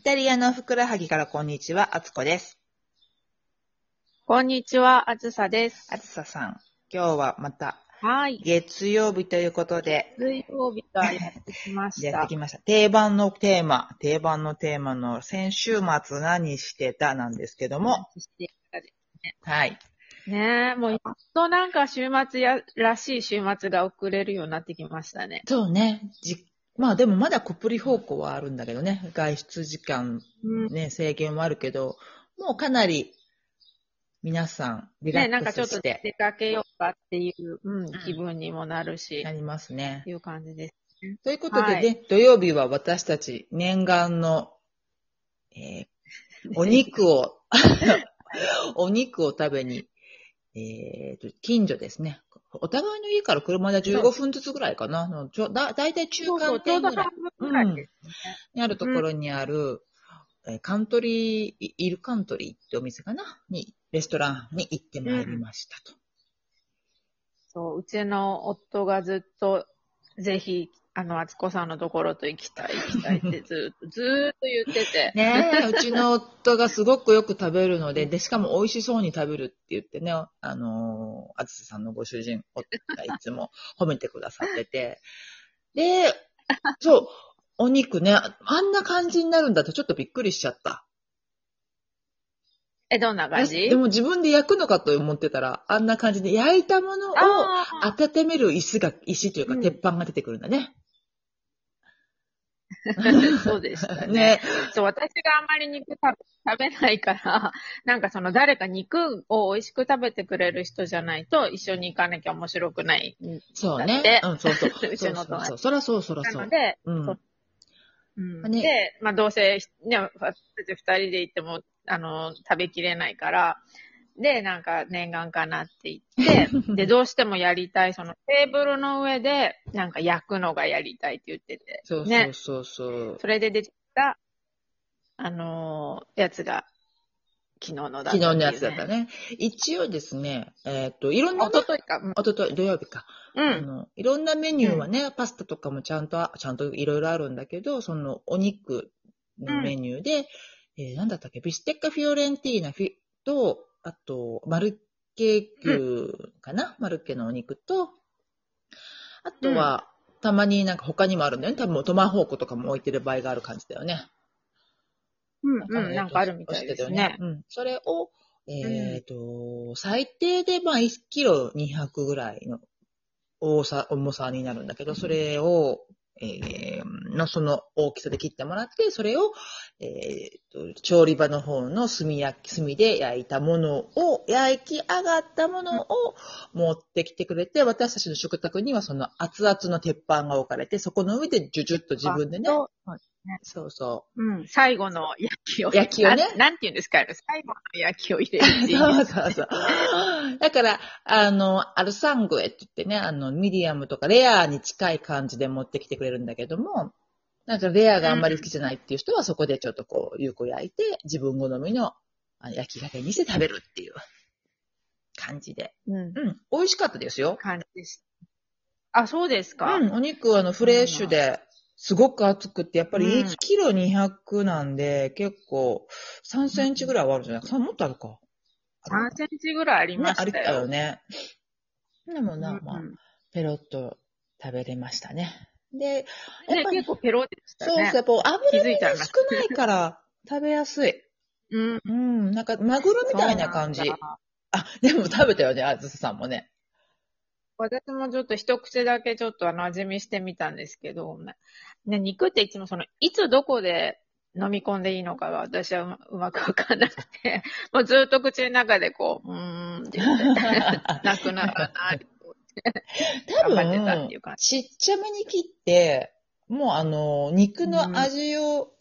イタリアのふくらはぎからこんにちは、あつこです。こんにちは、あずさです。あつささん、今日はまたはい。月曜日ということで、水曜日がやってきましたやって。きました。定番のテーマ、定番のテーマの先週末何してたなんですけども、はい。ねえ、もうやっとなんか週末や、らしい週末が送れるようになってきましたね。そうね。じまあでもまだコプリ方向はあるんだけどね。外出時間うん。ね、制限はあるけど、もうかなり皆さんリラねなんッかちょっとクスして出かけようかっていう、うんん、気分にもなるし、なりますね。いう感じです。ということでね、はい土曜日は私たち念願の、えー お肉を、お肉を食べに、えーと、近所ですね。お互いの家から車で15分ずつぐらいかな。のちょだだいたい中間点ぐらい。にあるところにある、えーカントリー、イイルカントリーってお店かな？に、レストランに行ってまいりましたと。そう、うちの夫がずっと、ぜひ、あの、あつこさんのところと行きたい、行きたいってずーっと、ずーっと言ってて。ねえ、うちの夫がすごくよく食べるので、で、しかも美味しそうに食べるって言ってね、あのー、あつさんのご主人、夫がいつも褒めてくださってて。で、そう、お肉ね、あんな感じになるんだってちょっとびっくりしちゃった。え、どんな感じ？でも自分で焼くのかと思ってたら、あんな感じで焼いたものを温める椅子が、石というかうん鉄板が出てくるんだね。そうでしたね。ね。そう、私があんまり肉食べないから、なんかその誰か肉を美味しく食べてくれる人じゃないと一緒に行かなきゃ面白くない。そう。ねうん、そうそう うちのそうそう友達そらそう、そらそうなの。で、うんそううんねで、まあどうせ、ね、二人で行っても、あの、食べきれないから、で、なんか念願かなって言って、で、どうしてもやりたい、そのテーブルの上で、なんか焼くのがやりたいって言ってて、そうそねうそうそう。それで出てきた、あのーやつが、昨日のだったっていう、昨日のやつだったね。一応ですね、えっ、と、いろんな、おとといか。うんおととい、土曜日か。うあん。の、いろんなメニューはね、パスタとかもちゃんとあ、ちゃんといろいろあるんだけど、そのお肉のメニューで、えーなんだったっけ、ビステッカフィオレンティーナフィと、あと、マルケ牛かな、マルケのお肉と、あとは、たまになんか他にもあるんだよね。多分トマホークとかも置いてる場合がある感じだよね。うん、うん、なんかあるみたいですね。うん。それを、えっ、と、最低でまあ1キロ200ぐらいの重さ、重さになるんだけど、それを、えーのその大きさで切ってもらって、それを、えーと、調理場の方の炭焼き、炭で焼いたものを、焼き上がったものを持ってきてくれて、私たちの食卓にはその熱々の鉄板が置かれて、そこの上でジュジュッと自分でね、そうそう。うん、最後の焼きを。焼きをねななんて言うんですか？最後の焼きを入れるっていう。そうそうそう。だから、あの、アルサングエって言ってね、あの、ミディアムとかレアに近い感じで持ってきてくれるんだけども、なんかレアがあんまり好きじゃないっていう人はそこでちょっとこう、有効焼いて、自分好みのあ焼き加減にして食べるっていう感じで。うん。うん、美味しかったですよ。感じでした。あ、そうですか。うん、お肉はあの、フレッシュで、すごく厚くって、やっぱりうん1キロ200なんで、結構3センチぐらいはあるんじゃないか。もっとあるか。3センチぐらいありまね、ありしたよ。たよね。でもな、うんまあ、ペロッと食べれましたね。で、やっねぱり、結構ペロでしたそうそう、ね。やっぱ油が少ないから食べやすい。うん。うん、なんか、マグロみたいな感じあ、でも食べたよね、あずささんもね。私もちょっと一口だけちょっとあの味見してみたんですけど、ね、肉っていつもその、いつどこで飲み込んでいいのかが私はうまくわかんなくて、もうずっと口の中でこう、うーんって言って、なくならない。多分ちっちゃめに切って、もうあの、肉の味を、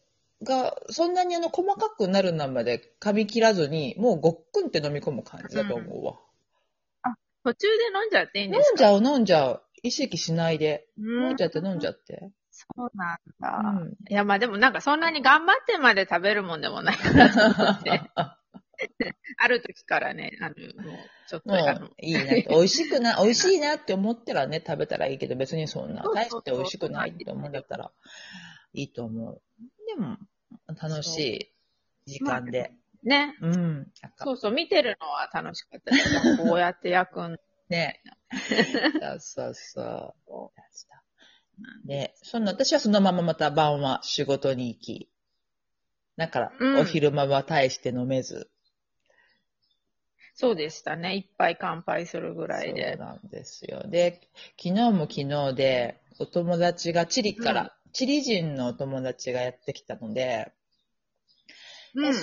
が、そんなにあの、細かくなるなまで噛み切らずに、もうごっくんって飲み込む感じだと思うわ。途中で飲んじゃっていいんですか？飲んじゃう、飲んじゃう。意識しないで。うん飲んじゃって、飲んじゃって。そうなんだ。うんいや、まあでもなんかそんなに頑張ってまで食べるもんでもないかなと思って。ある時からね、あの、もう、ちょっと、いいな美味しくな、美味しいなって思ったらね、食べたらいいけど、別にそんな、大して美味しくないって思うんだったら、いいと思う。でも、楽しい時間で。ね。うん。そうそう、見てるのは楽しかったです。こうやって焼くんね。そうそうそう。で、その、私はそのまままた晩は仕事に行き、だから、うんお昼間は大して飲めず、そうでしたね。一杯乾杯するぐらいそうで。なんですよ。で、昨日も昨日で、お友達がチリから、うんチリ人のお友達がやってきたので、うん。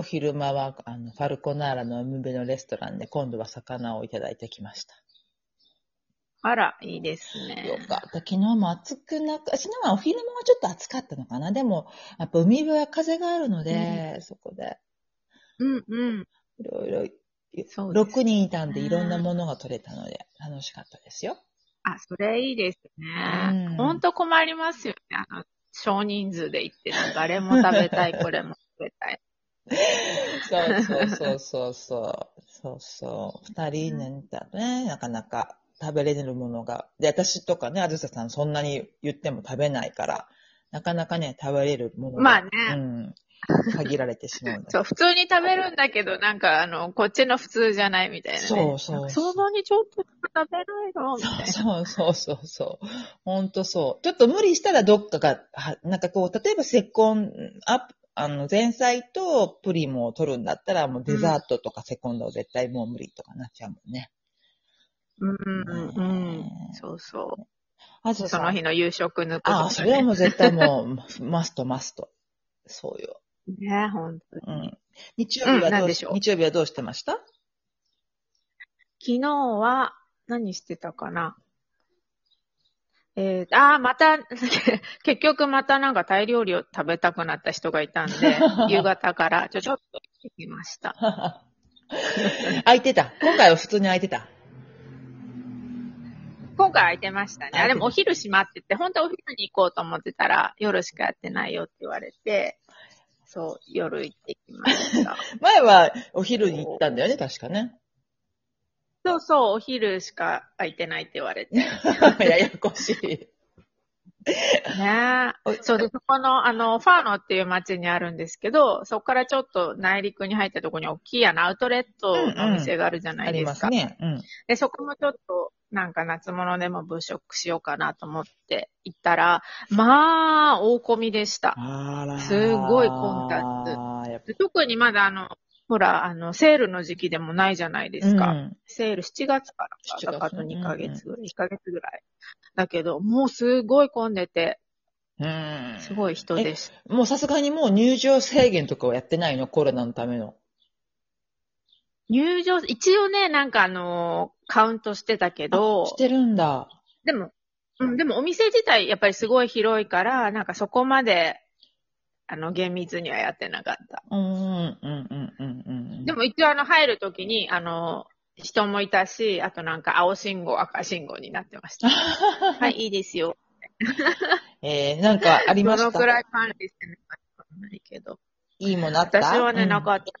お昼間は、あの、ファルコナーラの海辺のレストランで今度は魚をいただいてきました。あら、いいですね。よかった。昨日も暑くなく、昨日はお昼間はちょっと暑かったのかな。でも、やっぱ海辺は風があるので、そこで、うんうん。いろいろ、そうです6人いたんでいろんなものが取れたので、楽しかったですよ。あ、それいいですうんね。ほんと困りますよね。あの、少人数で行って、あれも食べたい、これも。そうそうそうそうそう。そうそう。二人ね、だとね、なかなか食べれるものが。で、私とかね、あずささんそんなに言っても食べないから、なかなかね、食べれるものが。まあねうん。限られてしまうんだ そう、普通に食べるんだけど、なんか、あの、こっちの普通じゃないみたいな、ね。そうそうなんかそのにちょっと食べないのみたいな。そうそうそうそう。ほんとそう。ちょっと無理したらどっかが、はなんかこう、例えばセコン、アップ、あの、前菜とプリンを取るんだったら、もうデザートとかセコンドは絶対もう無理とかなっちゃうもんね。うんうんうんね。そうそう。あずさん。その日の夕食抜くとか、ね。ああ、それはもう絶対もう、マストマスト。そうよ。ね、ほんとうに。ん。日曜日はどうし、うんし日曜日はどうしてました？昨日は、何してたかな？えー、ああ、また、結局またなんかタイ料理を食べたくなった人がいたんで、夕方からちょちょっと行ってきました。空いてた？今回は普通に空いてた？今回空いてましたね。あ、でもお昼閉まってて、本当はお昼に行こうと思ってたら、夜しかやってないよって言われて、そう、夜行ってきました。前はお昼に行ったんだよね、確かね。そうそう、お昼しか空いてないって言われて。ね ややこしい。え。そうで、そこの、あの、ファーノっていう街にあるんですけど、そこからちょっと内陸に入ったところに大きいあのアウトレットのお店があるじゃなありいでか。ますすね。うん。で、そこもちょっと、なんか夏物でも物色しようかなと思って行ったら、まあ、大混みでした。すごい混雑特にまだあの、ほら、あの、セールの時期でもないじゃないですか。うんセール7月から7月か、あと2ヶ月ぐらい、1ヶ月ぐらい。だけど、もうすごい混んでて、うん。すごい人でした。もうさすがにもう入場制限とかはやってないの？コロナのための。入場、一応ね、なんかあのーカウントしてたけどし、てるんだ。でも、うん、でもお店自体やっぱりすごい広いから、なんかそこまで、あの、厳密にはやってなかった。うん、うん、うん。でも一応あの、入るときに、あの、人もいたし、あとなんか青信号、赤信号になってました。はい、いいですよ。えー、なんかありました？どのくらい管理してなかったかないけど。いいものあった？私はね、なかっった。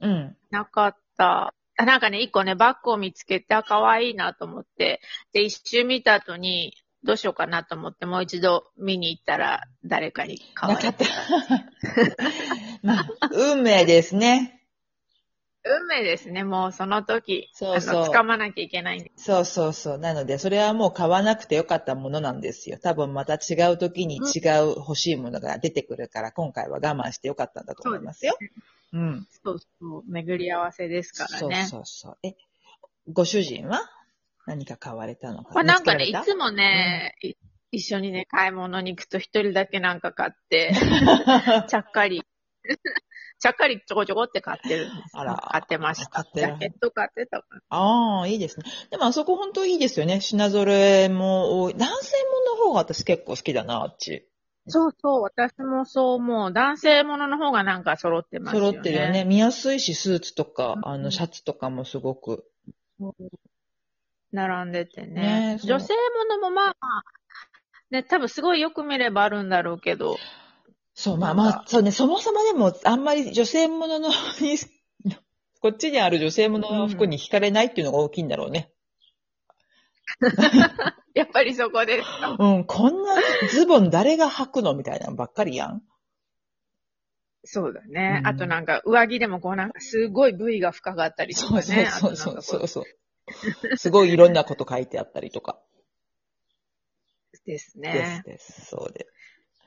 た。うん。なかった。あなんかね、一個ね、バッグを見つけて、あ、可愛いなと思って、で、一周見た後に、どうしようかなと思って、もう一度見に行ったら、誰かに買われたなかっ。た。まあ、運命ですね。運命ですね、もうその時。そうそう掴まなきゃいけないんで。そうそうそう。なので、それはもう買わなくてよかったものなんですよ。多分また違う時に違う欲しいものが出てくるから、今回は我慢してよかったんだと思いますよ。うん。そうそう、巡り合わせですからそうね。そうそう。え、ご主人は？何か買われたのか？まあなんかね、い見つもね、い一緒にね、買い物に行くと一人だけなんか買って、ちゃっかり、ちゃっかりちょこちょこって買ってる。あら買ってました。買ってるジャケット買ってた。ああ、いいですね。でもあそこ本当いいですよね。品揃えも多い。男性もの方が私結構好きだな、あっち。そうそう、私もそう思う。男性ものの方がなんか揃ってますよね。揃ってるよね。。見やすいし、スーツとか、うんあの、シャツとかもすごく。並んでてね。ね女性ものもまあまあ、ね、多分すごいよく見ればあるんだろうけど、そう、まあまあ、そうね、そもそもでも、あんまり女性もののに、こっちにある女性ものの服に惹かれないっていうのが大きいんだろうね。やっぱりそこですか。うん、こんなズボン誰が履くのみたいなのばっかりやん。そうだね。うんあとなんか上着でもこうなんかすごい部位が深かったりとかね。そうそうそうそうそう。すごいいろんなこと書いてあったりとか。うですでねす。です。そうで。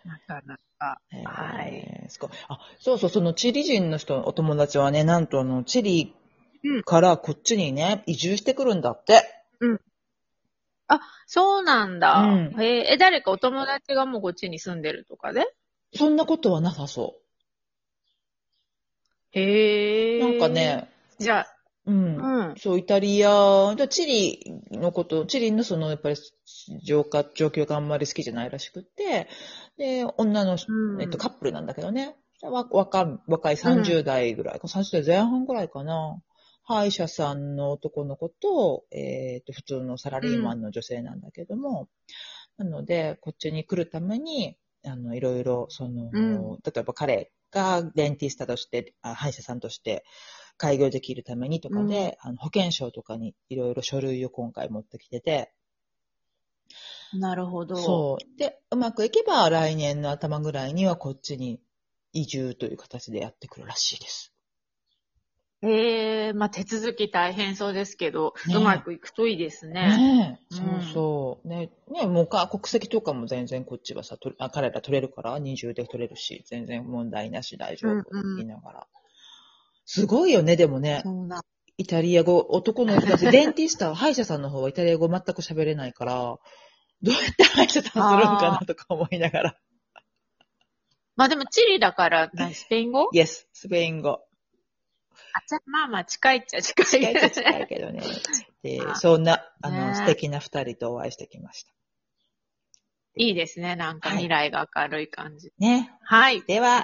なかなか。えーはい。すごい。あ、そうそう、そのチリ人の人、お友達はね、なんとあの、チリうんからこっちにね、移住してくるんだって。そうなんだ。うんえーえ、誰かお友達がもうこっちに住んでるとかで？そんなことはなさそへえ。う。なんか。ね、じゃあ、うん。うん。そう、イタリア、じゃあチリのこと、チリのその、やっぱり、状況があんまり好きじゃないらしくって、で、女の、うん。えっと、カップルなんだけどね、わ若若い30代ぐらい、30代前半ぐらいかな。歯医者さんの男の子と、えっと、普通のサラリーマンの女性なんだけども、なので、こっちに来るために、あの、いろいろ、その、うん。例えば彼がデンティスタとして、あ歯医者さんとして開業できるためにとかで、あの保険証とかにいろいろ書類を今回持ってきてて、なるほど。そう。で、うまくいけば来年の頭ぐらいにはこっちに移住という形でやってくるらしいです。ええまあ手続き大変そうですけど、ねうまくいくといいですね。ねえ、うんそうそう。ね、ね、もうか、国籍とかも全然こっちはさ、とあ彼ら取れるから、二重で取れるし、全然問題なし大丈夫ってうんうん言いながら。すごいよね、でもね。そうな。イタリア語、男の人たち、デンティスター、歯医者さんの方はイタリア語全く喋れないから、どうやって歯医者さんするんかなとか思いながら。まあでもチリだから、な スペイン語？Yes、スペイン語。あ、じゃあまあまあ近いっちゃ近い。近いっちゃ近いけどね。で、あそんな、あの、ね素敵な二人とお会いしてきました。いいですね。なんか未来が明るい感じ。ね。はい。では、